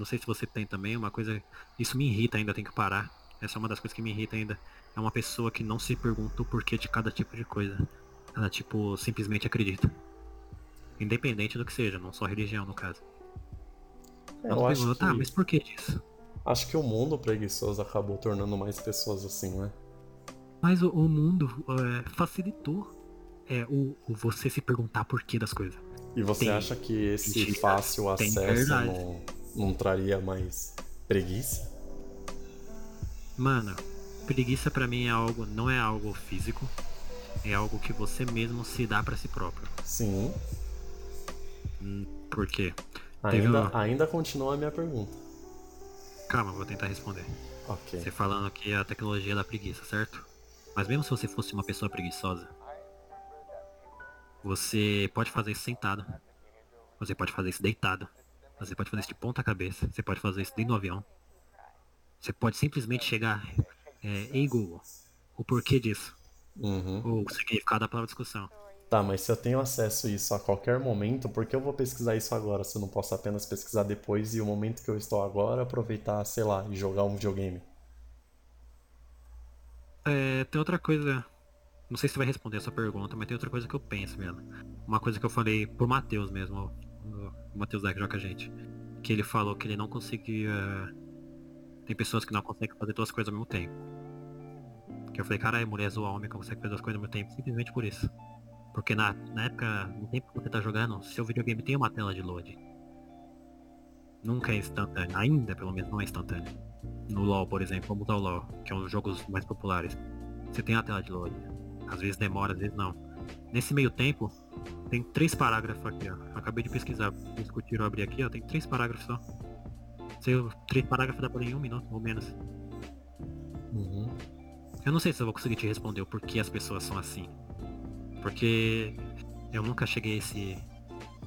não sei se você tem também, uma coisa. Isso me irrita ainda, tem que parar. Essa é uma das coisas que me irrita ainda. É uma pessoa que não se pergunta o porquê de cada tipo de coisa. Ela, tipo, simplesmente acredita. Independente do que seja, não só religião, no caso. É, eu acho pergunta, que... ah, mas por que disso? Acho que o mundo preguiçoso acabou tornando mais pessoas assim, né? Mas o, o mundo é, facilitou é, o, o, você se perguntar por que das coisas. E você tem, acha que esse fácil acesso não, não traria mais preguiça? Mano, preguiça para mim é algo, não é algo físico, é algo que você mesmo se dá para si próprio. Sim. Hum, por quê? Ainda, ainda continua a minha pergunta. Calma, vou tentar responder. Ok. Você falando que a tecnologia da preguiça, certo? Mas mesmo se você fosse uma pessoa preguiçosa, você pode fazer isso sentado. Você pode fazer isso deitado. Você pode fazer isso de ponta cabeça. Você pode fazer isso dentro do avião. Você pode simplesmente chegar. É, Ei Google, o porquê disso? Uhum. O significado da palavra discussão. Tá, mas se eu tenho acesso a isso a qualquer momento, por que eu vou pesquisar isso agora se eu não posso apenas pesquisar depois e o momento que eu estou agora aproveitar, sei lá, e jogar um videogame? É, tem outra coisa. Não sei se você vai responder essa pergunta, mas tem outra coisa que eu penso mesmo. Uma coisa que eu falei pro Matheus mesmo, o Matheus da joga a gente. Que ele falou que ele não conseguia. Tem pessoas que não conseguem fazer duas coisas ao mesmo tempo. Que eu falei, caralho, mulher zoa homem consegue fazer duas coisas ao mesmo tempo, simplesmente por isso. Porque na, na época, no tempo que você tá jogando, seu videogame tem uma tela de load. Nunca é instantâneo, ainda pelo menos não é instantâneo. No LoL, por exemplo, vamos usar o LoL, que é um dos jogos mais populares. Você tem a tela de load. Às vezes demora, às vezes não. Nesse meio tempo, tem três parágrafos aqui, ó. Acabei de pesquisar, discutir, eu abri aqui, ó. Tem três parágrafos só. Se eu, três parágrafos dá pra em um minuto ou menos. Uhum. Eu não sei se eu vou conseguir te responder o porquê as pessoas são assim. Porque eu nunca cheguei a esse.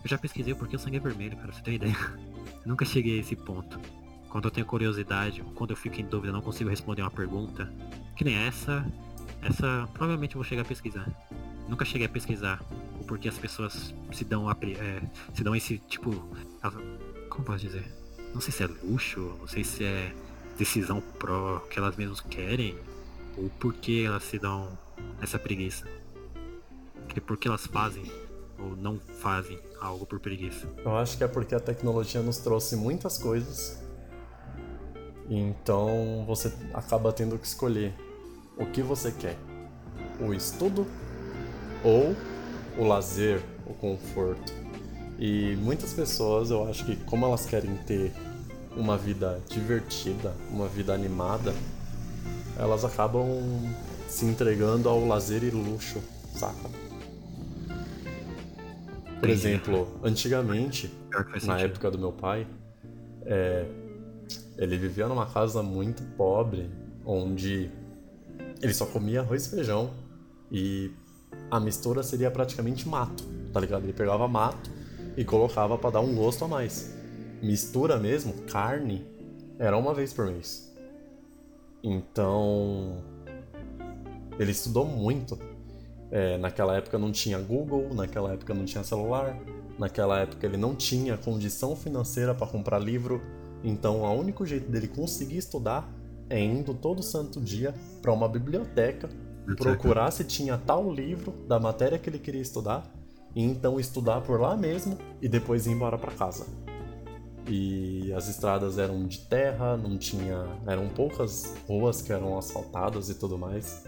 Eu já pesquisei porque o sangue é vermelho, cara, você tem ideia? nunca cheguei a esse ponto. Quando eu tenho curiosidade, quando eu fico em dúvida, não consigo responder uma pergunta. Que nem essa. Essa provavelmente eu vou chegar a pesquisar. Nunca cheguei a pesquisar o porquê as pessoas se dão a, é, se dão esse tipo. Como posso dizer? Não sei se é luxo, não sei se é decisão pró que elas mesmas querem, ou por que elas se dão essa preguiça que por que elas fazem ou não fazem algo por preguiça. Eu acho que é porque a tecnologia nos trouxe muitas coisas. Então você acaba tendo que escolher o que você quer: o estudo ou o lazer, o conforto. E muitas pessoas, eu acho que como elas querem ter uma vida divertida, uma vida animada, elas acabam se entregando ao lazer e luxo, saca? Por exemplo, antigamente, na época do meu pai, é, ele vivia numa casa muito pobre, onde ele só comia arroz e feijão e a mistura seria praticamente mato, tá ligado? Ele pegava mato e colocava para dar um gosto a mais. Mistura mesmo, carne, era uma vez por mês. Então, ele estudou muito é, naquela época não tinha Google, naquela época não tinha celular, naquela época ele não tinha condição financeira para comprar livro, então o único jeito dele conseguir estudar é indo todo santo dia para uma biblioteca, procurar se tinha tal livro da matéria que ele queria estudar, e então estudar por lá mesmo e depois ir embora para casa. E as estradas eram de terra, não tinha, eram poucas ruas que eram asfaltadas e tudo mais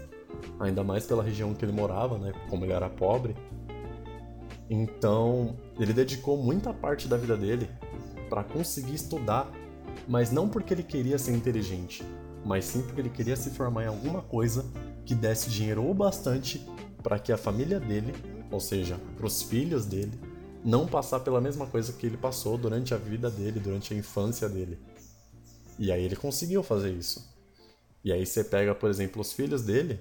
ainda mais pela região que ele morava, né, como ele era pobre. Então, ele dedicou muita parte da vida dele para conseguir estudar, mas não porque ele queria ser inteligente, mas sim porque ele queria se formar em alguma coisa que desse dinheiro o bastante para que a família dele, ou seja, para os filhos dele, não passar pela mesma coisa que ele passou durante a vida dele, durante a infância dele. E aí ele conseguiu fazer isso. E aí você pega, por exemplo, os filhos dele,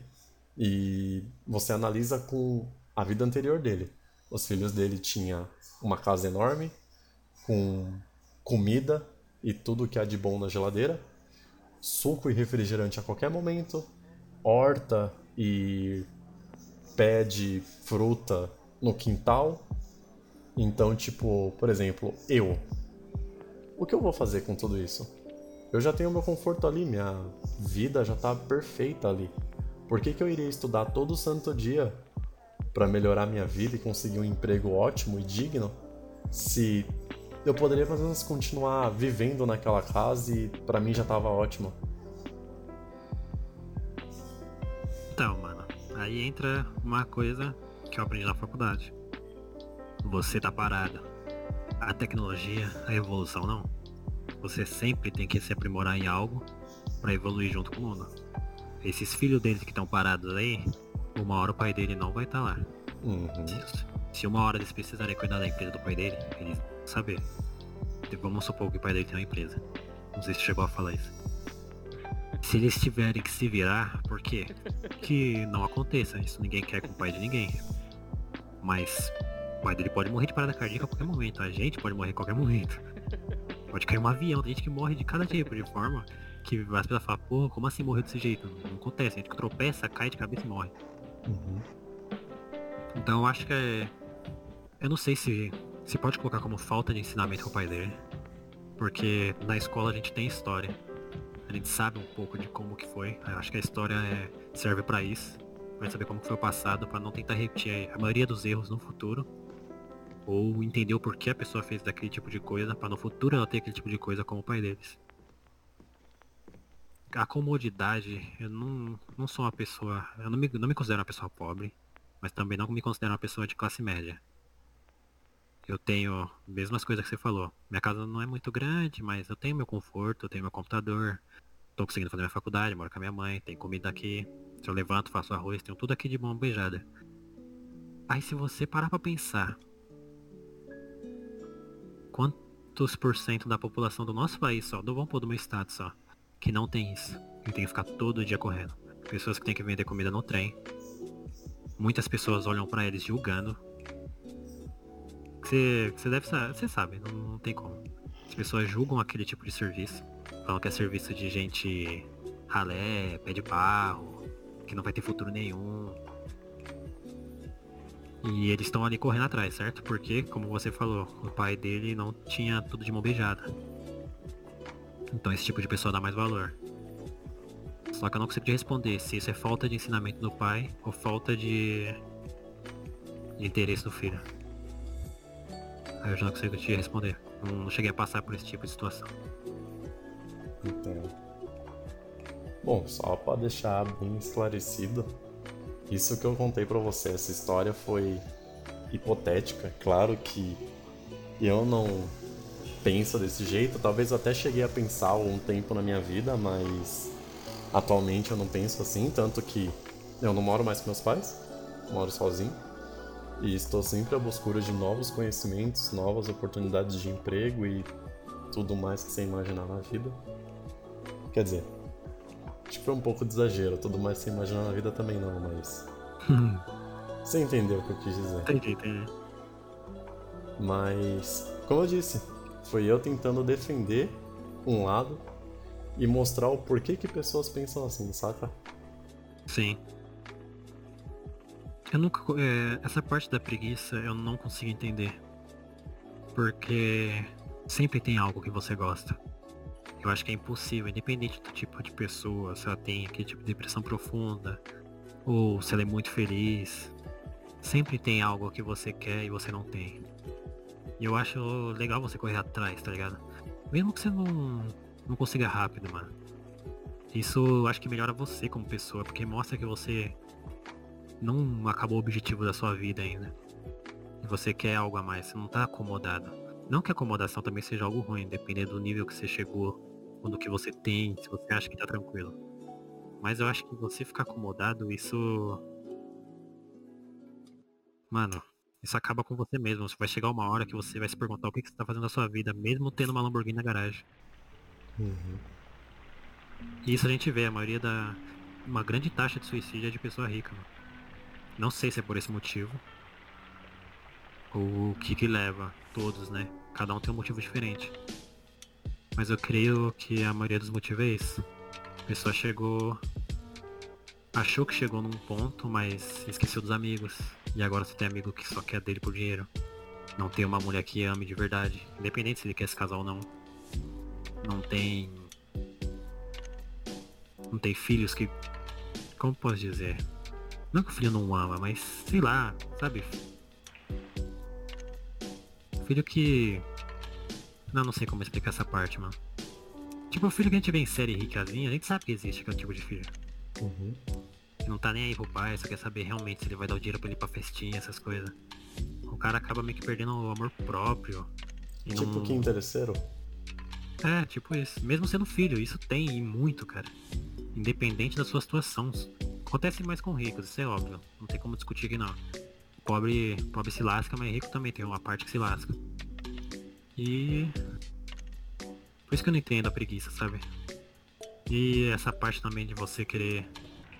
e você analisa com a vida anterior dele. Os filhos dele tinham uma casa enorme, com comida e tudo que há de bom na geladeira, suco e refrigerante a qualquer momento, horta e pé de fruta no quintal. Então, tipo, por exemplo, eu. o que eu vou fazer com tudo isso? Eu já tenho meu conforto ali, minha vida já tá perfeita ali. Por que, que eu iria estudar todo santo dia para melhorar minha vida e conseguir um emprego ótimo e digno se eu poderia pelo menos continuar vivendo naquela casa e para mim já tava ótimo? Então, mano, aí entra uma coisa que eu aprendi na faculdade. Você tá parado. A tecnologia, a evolução não. Você sempre tem que se aprimorar em algo para evoluir junto com o mundo. Esses filhos deles que estão parados aí, uma hora o pai dele não vai estar tá lá. Uhum. Se, se, uma hora eles precisarem cuidar da empresa do pai dele, eles saber. Vamos supor que o pai dele tem uma empresa. Não sei se chegou a falar isso. Se eles tiverem que se virar, por quê? Que não aconteça. Isso ninguém quer com o pai de ninguém. Mas o pai dele pode morrer de parada cardíaca a qualquer momento. A gente pode morrer a qualquer momento. Pode cair um avião, tem gente que morre de cada tipo, de forma que as pessoas falam, pô, como assim morreu desse jeito? Não acontece, a gente tropeça, cai de cabeça e morre. Uhum. Então eu acho que é. Eu não sei se se pode colocar como falta de ensinamento com o pai dele. Porque na escola a gente tem história. A gente sabe um pouco de como que foi. Eu acho que a história é... serve para isso. Pra saber como foi o passado, para não tentar repetir a maioria dos erros no futuro. Ou entender o porquê a pessoa fez daquele tipo de coisa, para no futuro ela ter aquele tipo de coisa como o pai deles a comodidade, eu não, não sou uma pessoa. Eu não me, não me considero uma pessoa pobre, mas também não me considero uma pessoa de classe média. Eu tenho mesmas coisas que você falou. Minha casa não é muito grande, mas eu tenho meu conforto, eu tenho meu computador, tô conseguindo fazer minha faculdade, moro com a minha mãe, tem comida aqui. Se eu levanto, faço arroz, tenho tudo aqui de mão beijada. Aí se você parar pra pensar, quantos por cento da população do nosso país só, do vamos pôr do meu estado só, que não tem isso. E tem que ficar todo dia correndo. Pessoas que têm que vender comida no trem. Muitas pessoas olham para eles julgando. Você, você deve saber, você sabe, não, não tem como. As pessoas julgam aquele tipo de serviço. Falam que é serviço de gente ralé, pé de barro, que não vai ter futuro nenhum. E eles estão ali correndo atrás, certo? Porque, como você falou, o pai dele não tinha tudo de mão beijada. Então esse tipo de pessoa dá mais valor. Só que eu não consigo te responder se isso é falta de ensinamento do pai ou falta de, de interesse do filho. Aí eu já não consigo te responder. Não, não cheguei a passar por esse tipo de situação. Entendo. Bom, só para deixar bem esclarecido, isso que eu contei para você, essa história foi hipotética. Claro que eu não pensa desse jeito. Talvez até cheguei a pensar algum tempo na minha vida, mas atualmente eu não penso assim, tanto que eu não moro mais com meus pais, moro sozinho. E estou sempre à busca de novos conhecimentos, novas oportunidades de emprego e tudo mais que você imaginar na vida. Quer dizer, acho que foi um pouco de exagero, tudo mais que você imaginar na vida também não, mas. você entendeu o que eu quis dizer? Entendi, entendi. Mas, como eu disse, foi eu tentando defender um lado e mostrar o porquê que pessoas pensam assim, saca? Sim. Eu nunca. É, essa parte da preguiça eu não consigo entender. Porque sempre tem algo que você gosta. Eu acho que é impossível, independente do tipo de pessoa, se ela tem aquele tipo de depressão profunda, ou se ela é muito feliz. Sempre tem algo que você quer e você não tem. E eu acho legal você correr atrás, tá ligado? Mesmo que você não, não consiga rápido, mano. Isso acho que melhora você como pessoa, porque mostra que você não acabou o objetivo da sua vida ainda. E você quer algo a mais, você não tá acomodado. Não que a acomodação também seja algo ruim, dependendo do nível que você chegou, ou do que você tem, se você acha que tá tranquilo. Mas eu acho que você ficar acomodado, isso. Mano, isso acaba com você mesmo. Vai chegar uma hora que você vai se perguntar o que, que você está fazendo na sua vida, mesmo tendo uma Lamborghini na garagem. Uhum. E isso a gente vê, a maioria da. Uma grande taxa de suicídio é de pessoa rica, mano. Não sei se é por esse motivo. Ou o que que leva todos, né? Cada um tem um motivo diferente. Mas eu creio que a maioria dos motivos é isso. A pessoa chegou. Achou que chegou num ponto, mas esqueceu dos amigos. E agora você tem amigo que só quer dele por dinheiro. Não tem uma mulher que ame de verdade. Independente se ele quer se casar ou não. não tem. Não tem filhos que. Como posso dizer? Não que o filho não ama, mas sei lá, sabe? Filho que. Não, não sei como explicar essa parte, mano. Tipo, o filho que a gente vê em série ricazinha, a gente sabe que existe aquele tipo de filho. Uhum. Que não tá nem aí pro pai, só quer saber realmente se ele vai dar o dinheiro pra ele ir pra festinha, essas coisas. O cara acaba meio que perdendo o amor próprio. E Tipo não... que interesseiro? É, tipo isso. Mesmo sendo filho, isso tem e muito, cara. Independente da sua situação. Acontece mais com ricos, isso é óbvio. Não tem como discutir aqui não. Pobre, pobre se lasca, mas rico também tem uma parte que se lasca. E. Por isso que eu não entendo a preguiça, sabe? E essa parte também de você querer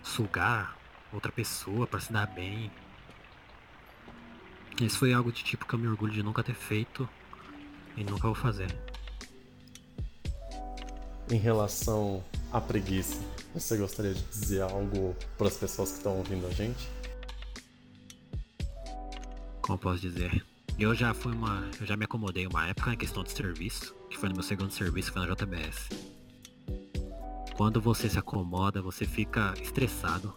sugar outra pessoa pra se dar bem. Isso foi algo de tipo que eu me orgulho de nunca ter feito e nunca vou fazer. Em relação à preguiça, você gostaria de dizer algo para as pessoas que estão ouvindo a gente? Como posso dizer? Eu já fui uma. Eu já me acomodei uma época em questão de serviço, que foi no meu segundo serviço, foi na JBS. Quando você se acomoda, você fica estressado.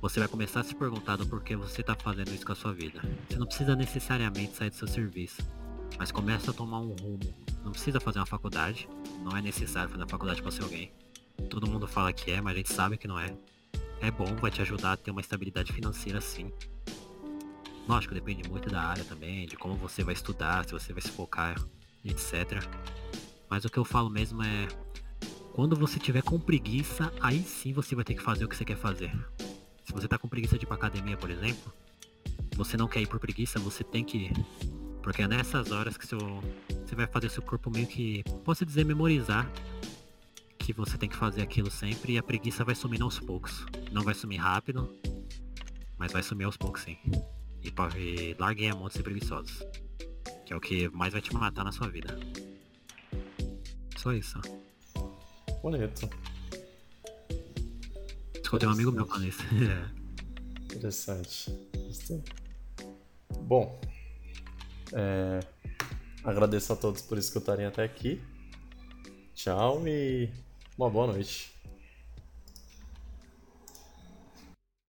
Você vai começar a se perguntar do porquê você tá fazendo isso com a sua vida. Você não precisa necessariamente sair do seu serviço, mas começa a tomar um rumo. Não precisa fazer uma faculdade, não é necessário fazer uma faculdade para ser alguém. Todo mundo fala que é, mas a gente sabe que não é. É bom, vai te ajudar a ter uma estabilidade financeira sim. Lógico, depende muito da área também, de como você vai estudar, se você vai se focar, etc. Mas o que eu falo mesmo é. Quando você tiver com preguiça, aí sim você vai ter que fazer o que você quer fazer. Se você tá com preguiça de ir pra academia, por exemplo, você não quer ir por preguiça, você tem que. Porque é nessas horas que seu, você vai fazer seu corpo meio que, posso dizer, memorizar que você tem que fazer aquilo sempre e a preguiça vai sumindo aos poucos. Não vai sumir rápido, mas vai sumir aos poucos sim. E, e larguem a mão de ser preguiçosos. Que é o que mais vai te matar na sua vida. Só isso. Bonito, Escutei um amigo meu falando isso. interessante. Gostei. Bom, é, agradeço a todos por escutarem até aqui. Tchau e uma boa noite.